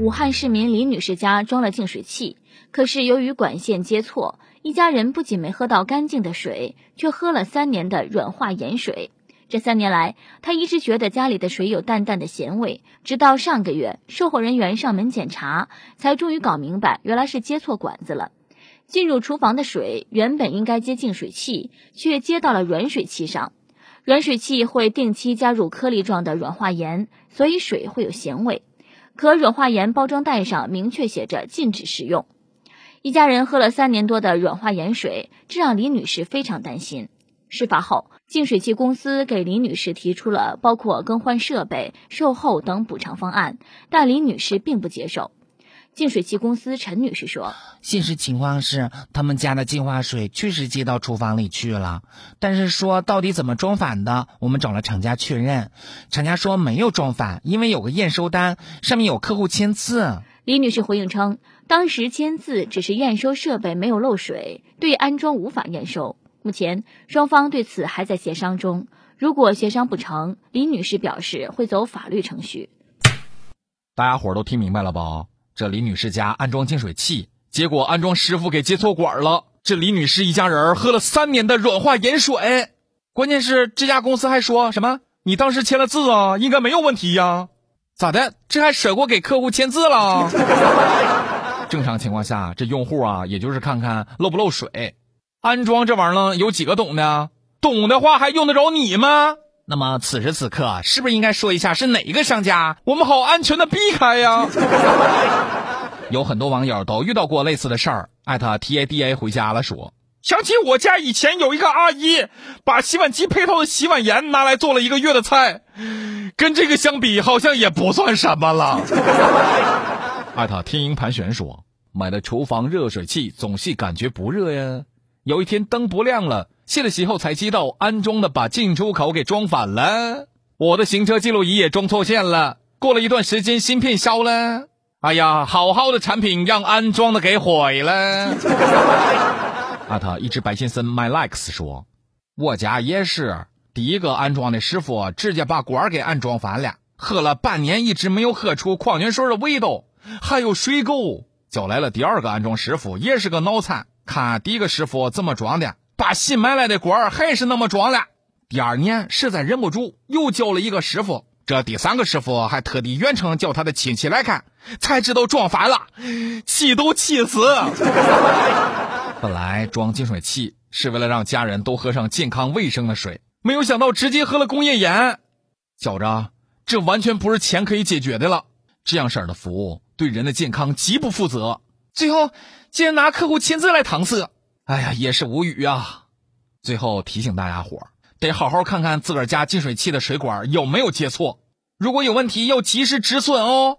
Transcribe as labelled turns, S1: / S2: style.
S1: 武汉市民李女士家装了净水器，可是由于管线接错，一家人不仅没喝到干净的水，却喝了三年的软化盐水。这三年来，她一直觉得家里的水有淡淡的咸味，直到上个月，售后人员上门检查，才终于搞明白，原来是接错管子了。进入厨房的水原本应该接净水器，却接到了软水器上。软水器会定期加入颗粒状的软化盐，所以水会有咸味。可软化盐包装袋上明确写着禁止食用。一家人喝了三年多的软化盐水，这让李女士非常担心。事发后，净水器公司给李女士提出了包括更换设备、售后等补偿方案，但李女士并不接受。净水器公司陈女士说：“
S2: 现实情况是，他们家的净化水确实接到厨房里去了，但是说到底怎么装反的，我们找了厂家确认，厂家说没有装反，因为有个验收单，上面有客户签字。”
S1: 李女士回应称，当时签字只是验收设备没有漏水，对安装无法验收。目前双方对此还在协商中，如果协商不成，李女士表示会走法律程序。
S3: 大家伙都听明白了吧？这李女士家安装净水器，结果安装师傅给接错管了。这李女士一家人喝了三年的软化盐水，关键是这家公司还说什么？你当时签了字啊，应该没有问题呀？咋的？这还舍过给客户签字了？正常情况下，这用户啊，也就是看看漏不漏水。安装这玩意儿有几个懂的？懂的话还用得着你吗？那么此时此刻，是不是应该说一下是哪一个商家，我们好安全的避开呀？有很多网友都遇到过类似的事儿，艾特 T A D A 回家了说，想起我家以前有一个阿姨，把洗碗机配套的洗碗盐拿来做了一个月的菜，跟这个相比，好像也不算什么了。艾特天鹰盘旋说，买的厨房热水器总是感觉不热呀，有一天灯不亮了。卸了洗后才知道安装的把进出口给装反了，我的行车记录仪也装错线了。过了一段时间，芯片烧了，哎呀，好好的产品让安装的给毁了。阿特一只白先生 my likes 说，我家也是，第一个安装的师傅直接把管给安装反了，喝了半年一直没有喝出矿泉水的味道，还有水垢。叫来了第二个安装师傅，也是个脑残，看第一个师傅怎么装的。把新买来的管还是那么装了。第二年实在忍不住，又叫了一个师傅。这第三个师傅还特地远程叫他的亲戚来看，才知道装反了，气都气死。本来装净水器是为了让家人都喝上健康卫生的水，没有想到直接喝了工业盐。觉着这完全不是钱可以解决的了。这样式儿的服务对人的健康极不负责。最后竟然拿客户签字来搪塞。哎呀，也是无语啊！最后提醒大家伙儿，得好好看看自个儿家净水器的水管有没有接错，如果有问题要及时止损哦。